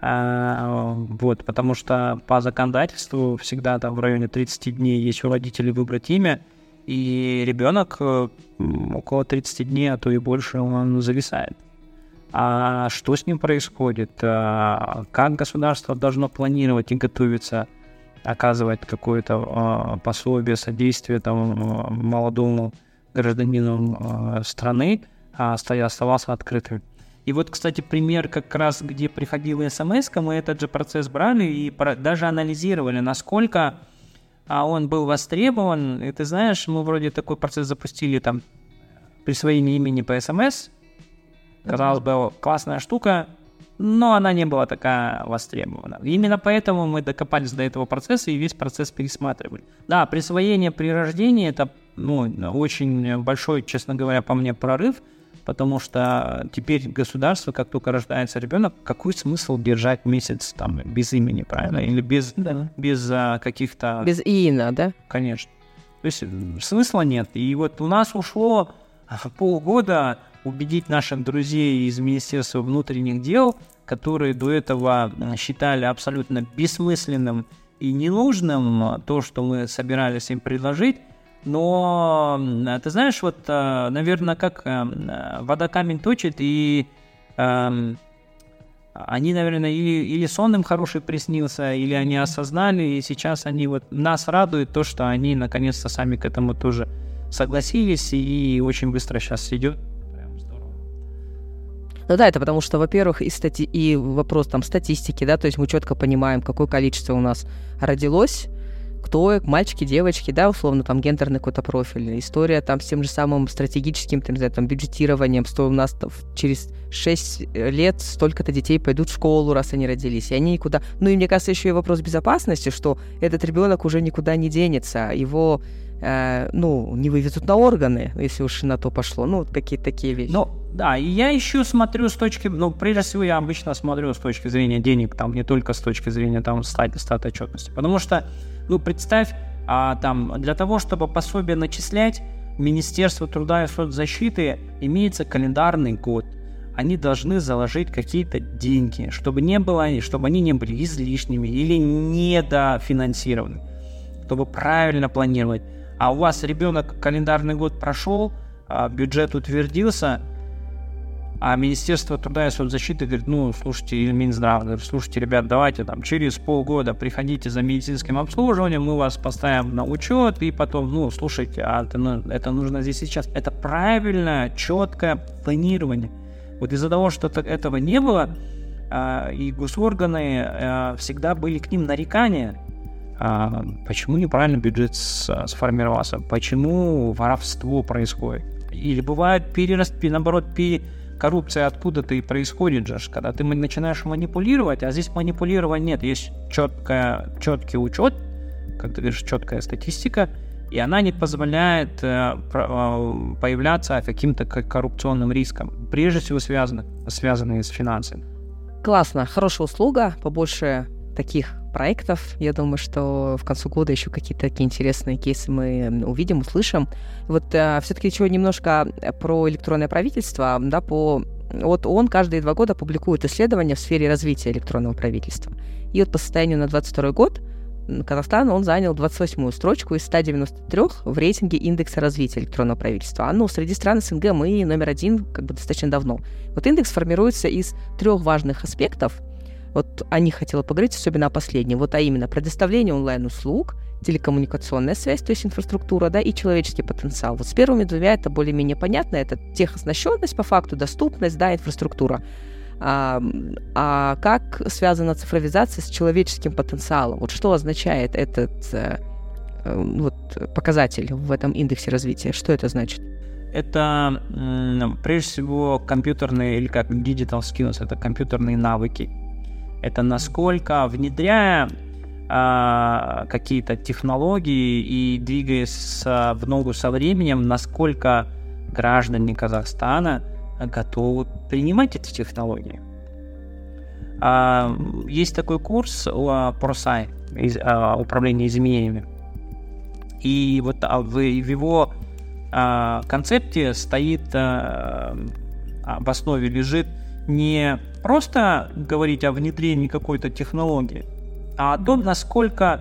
Вот, потому что по законодательству всегда там в районе 30 дней есть у родителей выбрать имя, и ребенок около 30 дней, а то и больше он зависает а что с ним происходит, а, как государство должно планировать и готовиться оказывать какое-то а, пособие, содействие там, а, молодому гражданину страны, оставался открытым. И вот, кстати, пример как раз, где приходила смс, мы этот же процесс брали и даже анализировали, насколько он был востребован. И ты знаешь, мы вроде такой процесс запустили там присвоение имени по смс, Казалось бы, классная штука, но она не была такая востребована. Именно поэтому мы докопались до этого процесса и весь процесс пересматривали. Да, присвоение при рождении это ну, очень большой, честно говоря, по мне прорыв, потому что теперь государство, как только рождается ребенок, какой смысл держать месяц там без имени, правильно? Или без, да. без а, каких-то... Без иина, да? Конечно. То есть смысла нет. И вот у нас ушло полгода убедить наших друзей из Министерства внутренних дел, которые до этого э, считали абсолютно бессмысленным и ненужным то, что мы собирались им предложить. Но ты знаешь, вот, э, наверное, как э, вода камень точит, и они, наверное, или, или сон им хороший приснился, или они осознали, и сейчас они вот нас радуют то, что они наконец-то сами к этому тоже согласились, и очень быстро сейчас идет ну да, это потому что, во-первых, и, стати... и вопрос там статистики, да, то есть мы четко понимаем, какое количество у нас родилось, кто мальчики, девочки, да, условно, там, гендерный какой-то профиль, история там с тем же самым стратегическим, там, не знаю, там, бюджетированием, что у нас там, через 6 лет столько-то детей пойдут в школу, раз они родились, и они никуда... Ну и мне кажется, еще и вопрос безопасности, что этот ребенок уже никуда не денется, его э, ну, не вывезут на органы, если уж на то пошло. Ну, вот какие-то такие вещи. Ну, да, и я еще смотрю с точки, ну, прежде всего, я обычно смотрю с точки зрения денег, там, не только с точки зрения, там, стат, стат отчетности. Потому что, ну, представь, а, там, для того, чтобы пособие начислять, Министерство труда и соцзащиты имеется календарный год. Они должны заложить какие-то деньги, чтобы не было, чтобы они не были излишними или недофинансированы, чтобы правильно планировать а у вас ребенок календарный год прошел, а бюджет утвердился, а Министерство труда и соцзащиты говорит, ну, слушайте, или Минздрав, говорит, слушайте, ребят, давайте там через полгода приходите за медицинским обслуживанием, мы вас поставим на учет, и потом, ну, слушайте, а это, ну, это нужно здесь сейчас. Это правильное, четкое планирование. Вот из-за того, что этого не было, а, и госорганы а, всегда были к ним нарекания, почему неправильно бюджет сформировался, почему воровство происходит. Или бывает перераст, наоборот, пере, коррупция откуда-то и происходит же, когда ты начинаешь манипулировать, а здесь манипулирования нет, есть четкая, четкий учет, как ты говоришь, четкая статистика, и она не позволяет э, э, появляться каким-то коррупционным риском, прежде всего связанных, связанные с финансами. Классно, хорошая услуга, побольше таких проектов. Я думаю, что в конце года еще какие-то такие интересные кейсы мы увидим, услышим. Вот э, все-таки еще немножко про электронное правительство, да, по вот он каждые два года публикует исследования в сфере развития электронного правительства. И вот по состоянию на 22 год Казахстан он занял 28-ю строчку из 193 в рейтинге индекса развития электронного правительства. А ну, среди стран СНГ мы номер один как бы достаточно давно. Вот индекс формируется из трех важных аспектов. Вот о них хотела поговорить, особенно о последнем. Вот а именно предоставление онлайн-услуг, телекоммуникационная связь, то есть инфраструктура, да, и человеческий потенциал. Вот с первыми двумя это более-менее понятно. Это техоснащенность по факту, доступность, да, инфраструктура. А, а как связана цифровизация с человеческим потенциалом? Вот что означает этот э, э, вот, показатель в этом индексе развития? Что это значит? Это прежде всего компьютерные или как digital skills, это компьютерные навыки. Это насколько внедряя а, какие-то технологии и двигаясь в ногу со временем, насколько граждане Казахстана готовы принимать эти технологии. А, есть такой курс ProSci, из, а, управление изменениями. И вот а, в, в его а, концепте стоит, а, в основе лежит не просто говорить о внедрении какой-то технологии, а о том, насколько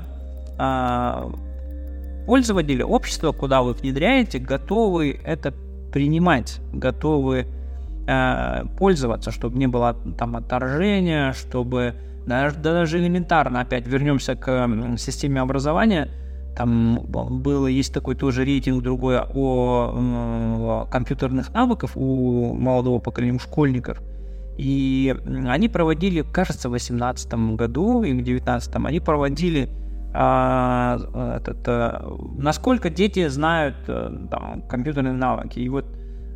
а, пользователи, общество, куда вы внедряете, готовы это принимать, готовы э, пользоваться, чтобы не было там отторжения, чтобы даже, даже элементарно, опять вернемся к системе образования, там было, есть такой тоже рейтинг другой о, о компьютерных навыках у молодого поколения, у школьников. И они проводили, кажется, в 2018 году или в 2019 они проводили а, этот, а, насколько дети знают а, там, компьютерные навыки. И вот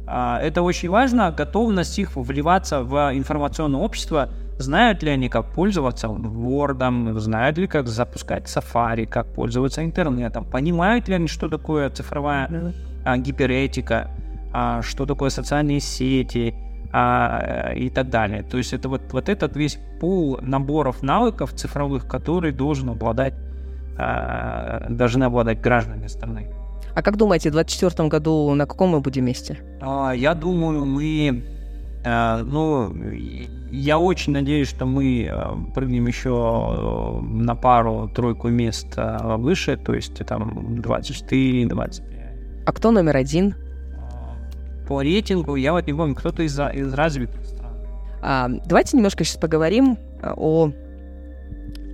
а, это очень важно, готовность их вливаться в информационное общество, знают ли они, как пользоваться Word, знают ли, как запускать Safari, как пользоваться интернетом, понимают ли они, что такое цифровая а, гиперэтика, а, что такое социальные сети а, и так далее. То есть это вот, вот этот весь пул наборов навыков цифровых, который должен обладать, а, должны обладать граждане страны. А как думаете, в 2024 году на каком мы будем месте? А, я думаю, мы... А, ну, я очень надеюсь, что мы а, прыгнем еще э, на пару-тройку мест а, выше, то есть там 24, 25. А кто номер один? По рейтингу я вот не помню, кто-то из, из развитых стран. А, давайте немножко сейчас поговорим о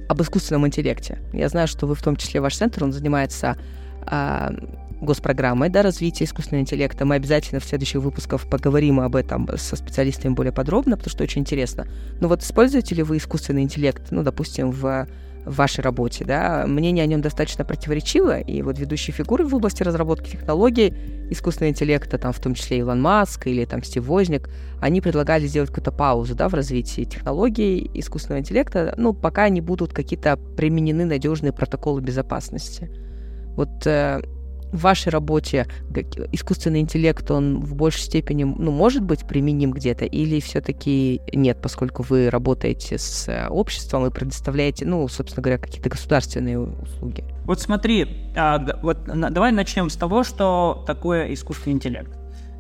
об искусственном интеллекте. Я знаю, что вы в том числе ваш центр, он занимается а, госпрограммой да, развития искусственного интеллекта. Мы обязательно в следующих выпусках поговорим об этом со специалистами более подробно, потому что очень интересно. Но вот используете ли вы искусственный интеллект, ну, допустим, в в вашей работе, да, мнение о нем достаточно противоречиво, и вот ведущие фигуры в области разработки технологий искусственного интеллекта, там в том числе Илон Маск или там Стив Возник, они предлагали сделать какую-то паузу, да, в развитии технологий искусственного интеллекта, ну, пока не будут какие-то применены надежные протоколы безопасности. Вот э, в вашей работе искусственный интеллект, он в большей степени, ну, может быть применим где-то, или все-таки нет, поскольку вы работаете с э, обществом и предоставляете, ну, собственно говоря, какие-то государственные услуги? Вот смотри, а, вот давай начнем с того, что такое искусственный интеллект.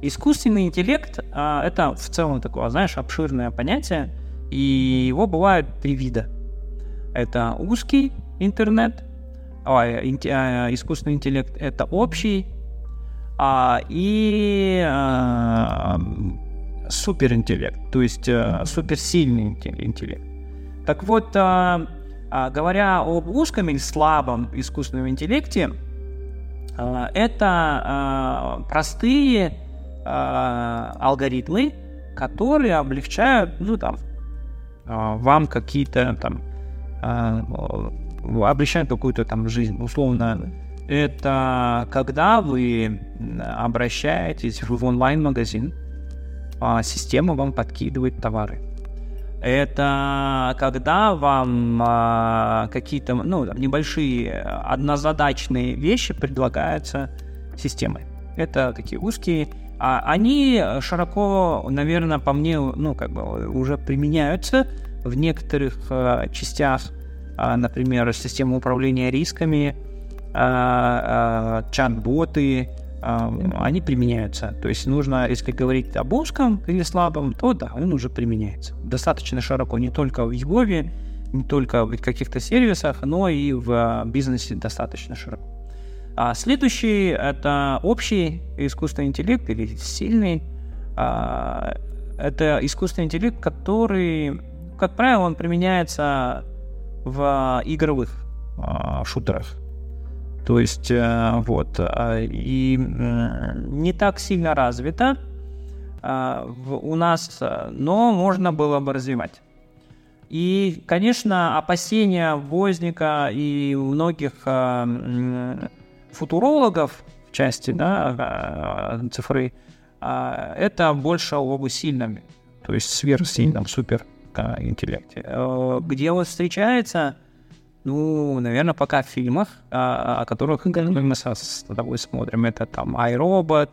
Искусственный интеллект а, это в целом такое, знаешь, обширное понятие, и его бывают три вида. Это узкий интернет, ой, а, искусственный интеллект это общий, а, и а, суперинтеллект, то есть а, суперсильный интеллект. Так вот, а, говоря об узком или слабом искусственном интеллекте, а, это а, простые а, алгоритмы, которые облегчают, ну там, вам какие-то там облегчает какую-то там жизнь, условно. Это когда вы обращаетесь в онлайн-магазин, а система вам подкидывает товары. Это когда вам а, какие-то ну, небольшие однозадачные вещи предлагаются системой. Это такие узкие. А они широко, наверное, по мне, ну, как бы уже применяются в некоторых а, частях, например, система управления рисками, а, а, чат-боты, они применяются. То есть нужно, если говорить об узком или слабом, то да, он уже применяется. Достаточно широко, не только в Егове, не только в каких-то сервисах, но и в а, бизнесе достаточно широко. А следующий — это общий искусственный интеллект или сильный. А, это искусственный интеллект, который, как правило, он применяется в игровых а, шутерах. То есть, э, вот, а, и не так сильно развито а, у нас, но можно было бы развивать. И, конечно, опасения Возника и многих а, футурологов в части да, цифры, это больше об сильном, то есть сверхсильном супер интеллекте. Э, где он встречается, ну, наверное, пока в фильмах, а, о которых мы с тобой смотрим, это там iRobot,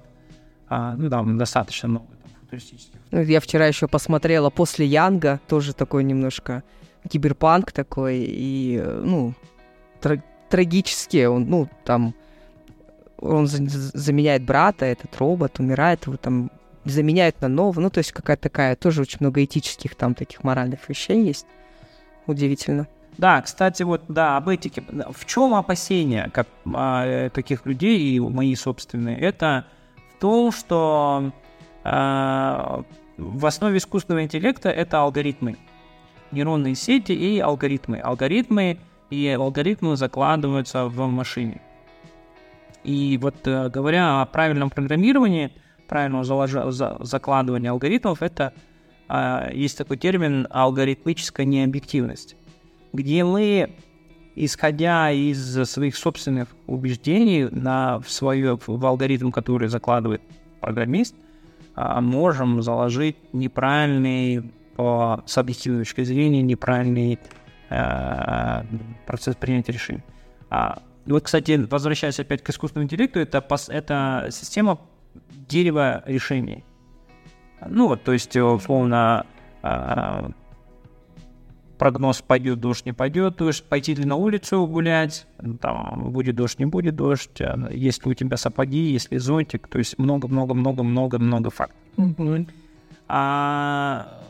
а, ну, там достаточно много футуристических. Ну, я вчера еще посмотрела после Янга, тоже такой немножко киберпанк такой, и, ну, тр- трагически, он, ну, там, он заменяет брата, этот робот, умирает, его там заменяют на нового, ну, то есть какая-то такая, тоже очень много этических там таких моральных вещей есть. Удивительно. Да, кстати, вот, да, об этике. В чем опасения как, а, таких людей и мои собственные? Это в том, что а, в основе искусственного интеллекта это алгоритмы. Нейронные сети и алгоритмы. Алгоритмы и алгоритмы закладываются в машине. И вот э, говоря о правильном программировании, правильного заложа, за, закладывания алгоритмов, это э, есть такой термин алгоритмическая необъективность где мы, исходя из своих собственных убеждений на, в, свое, в алгоритм, который закладывает программист, а, можем заложить неправильный, по, с объективной точки зрения, неправильный э, процесс принятия решений. А, вот, кстати, возвращаясь опять к искусственному интеллекту, это, это система дерева решений. Ну вот, то есть, условно, э, прогноз пойдет дождь, не пойдет дождь, пойти ли на улицу гулять, там будет дождь, не будет дождь, а есть ли у тебя сапоги, есть ли зонтик, то есть много-много-много-много-много фактов. Mm-hmm. А,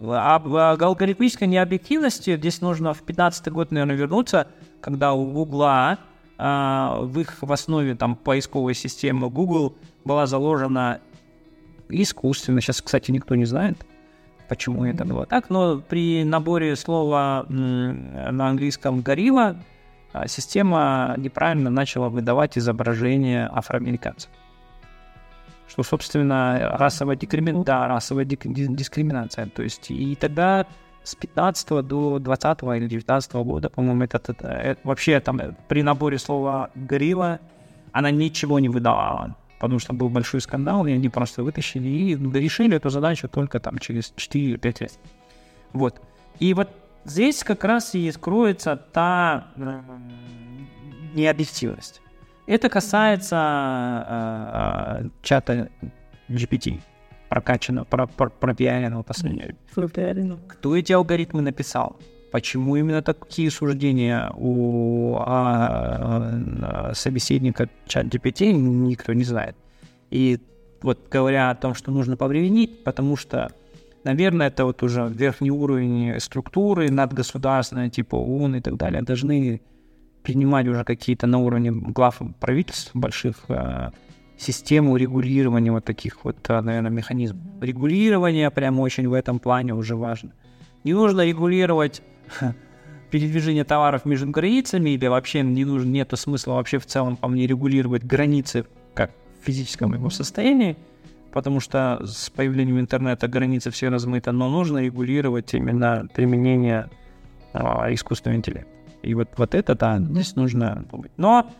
об алгоритмической необъективности здесь нужно в 15 год, наверное, вернуться, когда у Гугла а, в их в основе там поисковой системы Google была заложена искусственно, сейчас, кстати, никто не знает, почему это было так, но при наборе слова на английском «горилла» а, система неправильно начала выдавать изображение афроамериканцев. Что, собственно, расовая, дискримина... да, расовая дискриминация. То есть, и тогда с 15 до 20 или 19 года, по-моему, это, это, это вообще там при наборе слова «горилла» она ничего не выдавала потому что был большой скандал, и они просто вытащили и решили эту задачу только там через 4-5 лет. Вот. И вот здесь как раз и скроется та э, необъективность. Это касается э, э, чата GPT, прокачанного, про, про, пропиаренного последнего. Кто эти алгоритмы написал? Почему именно такие суждения у а, а, собеседника чат GPT никто не знает. И вот говоря о том, что нужно повременить, потому что, наверное, это вот уже верхний уровень структуры надгосударственной, типа ООН и так далее, должны принимать уже какие-то на уровне глав правительств больших э, систему регулирования вот таких вот, наверное, механизмов. Регулирование прямо очень в этом плане уже важно. Не нужно регулировать передвижение товаров между границами, или вообще не нужно, нет смысла вообще в целом, по мне, регулировать границы как в физическом его состоянии, потому что с появлением интернета границы все размыты, но нужно регулировать именно применение а, искусственного интеллекта. И вот, вот это, да, здесь нужно думать. Но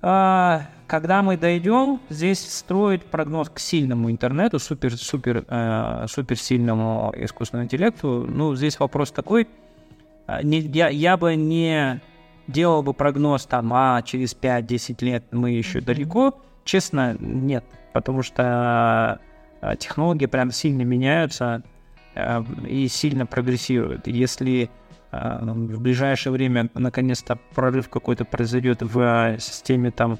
а, когда мы дойдем, здесь строить прогноз к сильному интернету, супер-супер э, супер сильному искусственному интеллекту, ну, здесь вопрос такой, а, не, я, я бы не делал бы прогноз там, а через 5-10 лет мы еще далеко, честно, нет, потому что э, технологии прям сильно меняются э, и сильно прогрессируют. Если э, в ближайшее время наконец-то прорыв какой-то произойдет в системе там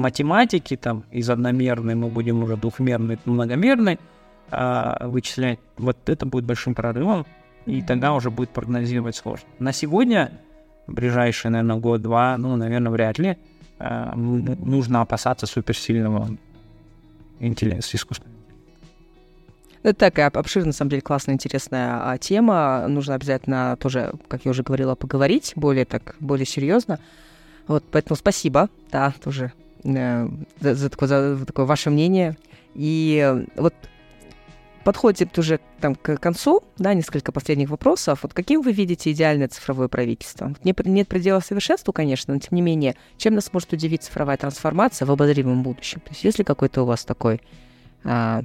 математики, там из одномерной мы будем уже двухмерной, многомерной вычислять, вот это будет большим прорывом, и тогда уже будет прогнозировать сложно. На сегодня, ближайший, наверное, год-два, ну, наверное, вряд ли, э, нужно опасаться суперсильного интеллекта, искусственного это такая обширная, на самом деле, классная, интересная а, тема. Нужно обязательно тоже, как я уже говорила, поговорить более так, более серьезно. Вот, поэтому спасибо, да, тоже за, за, такое, за такое ваше мнение. И э, вот подходит уже там, к концу, да, несколько последних вопросов. Вот каким вы видите идеальное цифровое правительство? Нет, нет предела совершенству, конечно, но тем не менее, чем нас может удивить цифровая трансформация в обозримом будущем? То есть есть ли какой-то у вас такой а,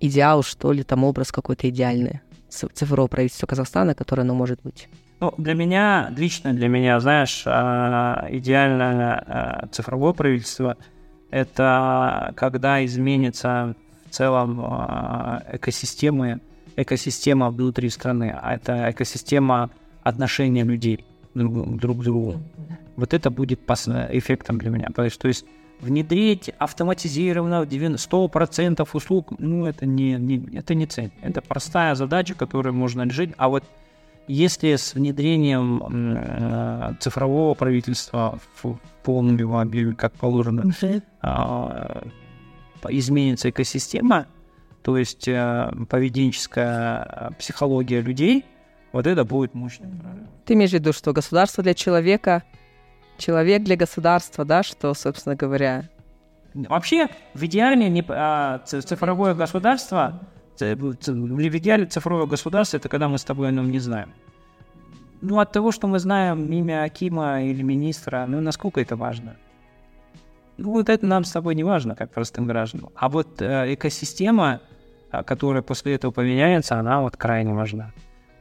идеал, что ли, там образ какой-то идеальный цифрового правительства Казахстана, которое оно может быть? Ну, для меня, лично для меня, знаешь, а, идеальное а, цифровое правительство — это когда изменится в целом а, экосистемы, экосистема внутри страны, а это экосистема отношения людей друг, друг к другу. Вот это будет эффектом для меня. То есть, то есть внедрить автоматизированно 100% услуг, ну, это не, не, это не цель. Это простая задача, которую можно решить. А вот если с внедрением э, цифрового правительства в полном его объеме, как положено, э, изменится экосистема, то есть э, поведенческая э, психология людей, вот это будет мощно. Ты имеешь в виду, что государство для человека, человек для государства, да, что, собственно говоря... Вообще, в идеале не, а, цифровое государство, в идеале цифровое государство, это когда мы с тобой о нем не знаем. Ну, от того, что мы знаем имя Акима или министра, ну, насколько это важно? Ну, вот это нам с тобой не важно, как простым гражданам. А вот э, экосистема, э, которая после этого поменяется, она вот крайне важна.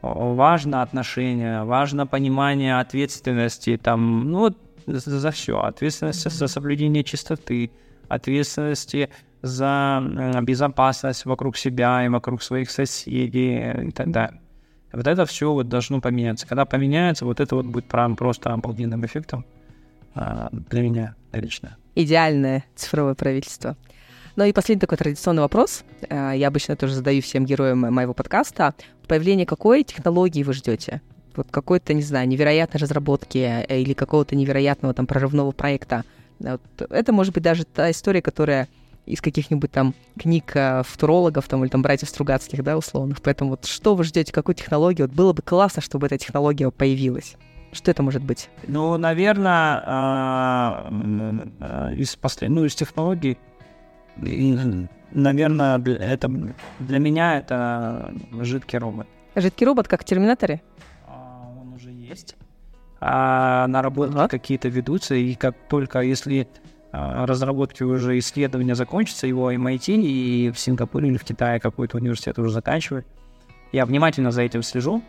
Важно отношение, важно понимание ответственности, там, ну, за, за все. Ответственность за соблюдение чистоты, ответственности за э, безопасность вокруг себя и вокруг своих соседей и так далее. Вот это все вот должно поменяться. Когда поменяется, вот это вот будет прям просто обалденным эффектом а, для меня лично идеальное цифровое правительство. Ну и последний такой традиционный вопрос. Э, я обычно тоже задаю всем героям моего подкаста. Появление какой технологии вы ждете? Вот какой-то, не знаю, невероятной разработки э, или какого-то невероятного там прорывного проекта. Это может быть даже та история, которая из каких-нибудь там книг э, футурологов там, или там братьев Стругацких, да, условных. Поэтому вот что вы ждете, какую технологию? Вот было бы классно, чтобы эта технология появилась. Что это может быть? Ну, наверное, а, из послед... ну, из технологий, наверное, это для меня это жидкий робот. Жидкий робот, как в Терминаторе? А, он уже есть. А наработки ага. какие-то ведутся, и как только если разработки уже исследования закончатся, его MIT и в Сингапуре или в Китае какой-то университет уже заканчивает. Я внимательно за этим слежу,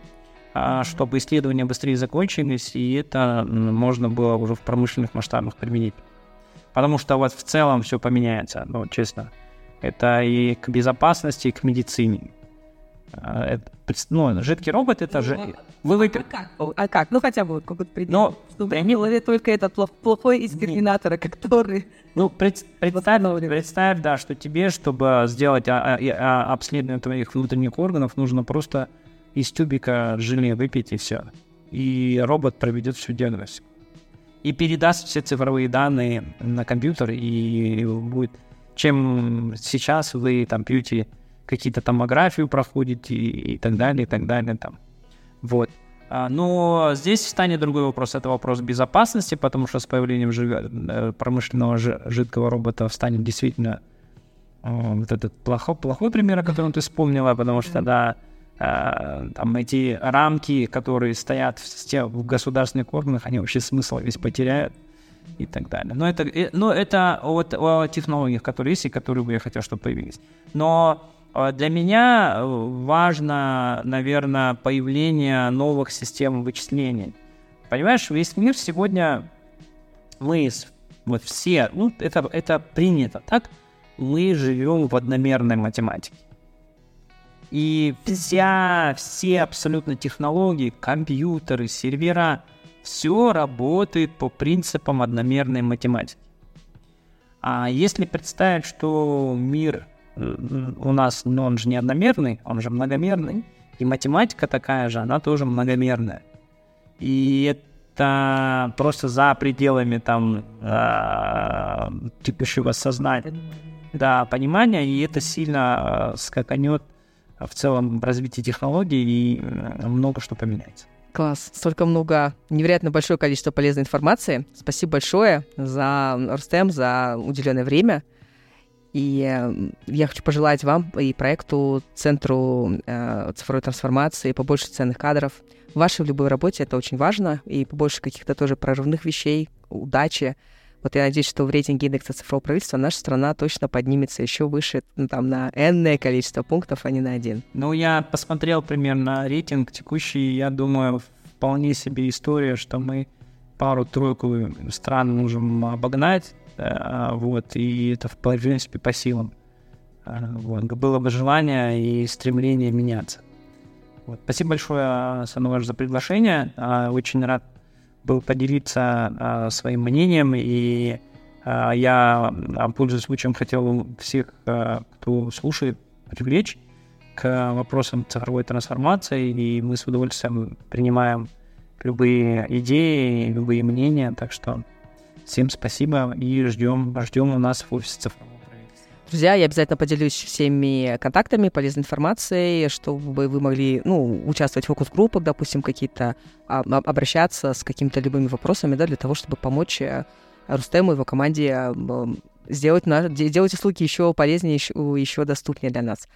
а, чтобы исследования быстрее закончились, и это можно было уже в промышленных масштабах применить. Потому что вот в целом все поменяется, ну, честно. Это и к безопасности, и к медицине. А, это, ну, жидкий робот это же... Ну, Вы выпи... а, как? а как? Ну хотя бы какой-то предмет. Но... Чтобы не было только этот плохой из терминатора, который... Ну, пред, представь, представь, да, что тебе, чтобы сделать а, а, а, обследование твоих внутренних органов, нужно просто из тюбика желе выпить и все. И робот проведет всю диагностику. И передаст все цифровые данные на компьютер, и будет... Чем сейчас вы там пьете какие-то томографию проходите и, и так далее, и так далее там. Вот. А, но здесь встанет другой вопрос. Это вопрос безопасности, потому что с появлением жи- э, промышленного жи- жидкого робота встанет действительно э, вот этот плохой, плохой пример, о котором ты вспомнила, потому что, да, э, там эти рамки, которые стоят в, в государственных органах, они вообще смысл весь потеряют и так далее. Но это, но это вот о технологиях, которые есть и которые бы я хотел, чтобы появились. Но для меня важно, наверное, появление новых систем вычислений. Понимаешь, весь мир сегодня мы вот все, ну, это, это принято, так? Мы живем в одномерной математике. И вся, все абсолютно технологии, компьютеры, сервера, все работает по принципам одномерной математики. А если представить, что мир у нас, ну, он же не одномерный, он же многомерный, и математика такая же, она тоже многомерная. И это просто за пределами там э, текущего сознания, да, понимания, и это сильно э, скаканет в целом развитии технологий и много что поменяется. Класс. Столько много, невероятно большое количество полезной информации. Спасибо большое за Рустем, за уделенное время. И э, я хочу пожелать вам и проекту, Центру э, цифровой трансформации побольше ценных кадров. В вашей в любой работе это очень важно, и побольше каких-то тоже прорывных вещей, удачи. Вот я надеюсь, что в рейтинге индекса цифрового правительства наша страна точно поднимется еще выше, ну, там, на энное количество пунктов, а не на один. Ну, я посмотрел примерно рейтинг текущий, я думаю, вполне себе история, что мы пару-тройку стран можем обогнать, вот, и это, в принципе, по силам. Э, вот, было бы желание и стремление меняться. Вот. Спасибо большое, Сануваш, за приглашение. Э, очень рад был поделиться своим мнением, и я, пользуясь случаем, хотел всех, кто слушает, привлечь к вопросам цифровой трансформации, и мы с удовольствием принимаем любые идеи, любые мнения, так что Всем спасибо и ждем, ждем у нас в офисе цифрового Друзья, я обязательно поделюсь всеми контактами, полезной информацией, чтобы вы могли ну, участвовать в фокус-группах, допустим, какие-то, а, обращаться с какими-то любыми вопросами, да, для того, чтобы помочь э, Рустему и его команде сделать, сделать услуги еще полезнее, еще, еще доступнее для нас.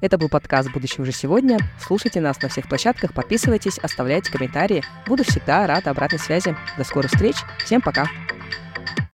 Это был подкаст «Будущее уже сегодня». Слушайте нас на всех площадках, подписывайтесь, оставляйте комментарии. Буду всегда рад обратной связи. До скорых встреч. Всем пока.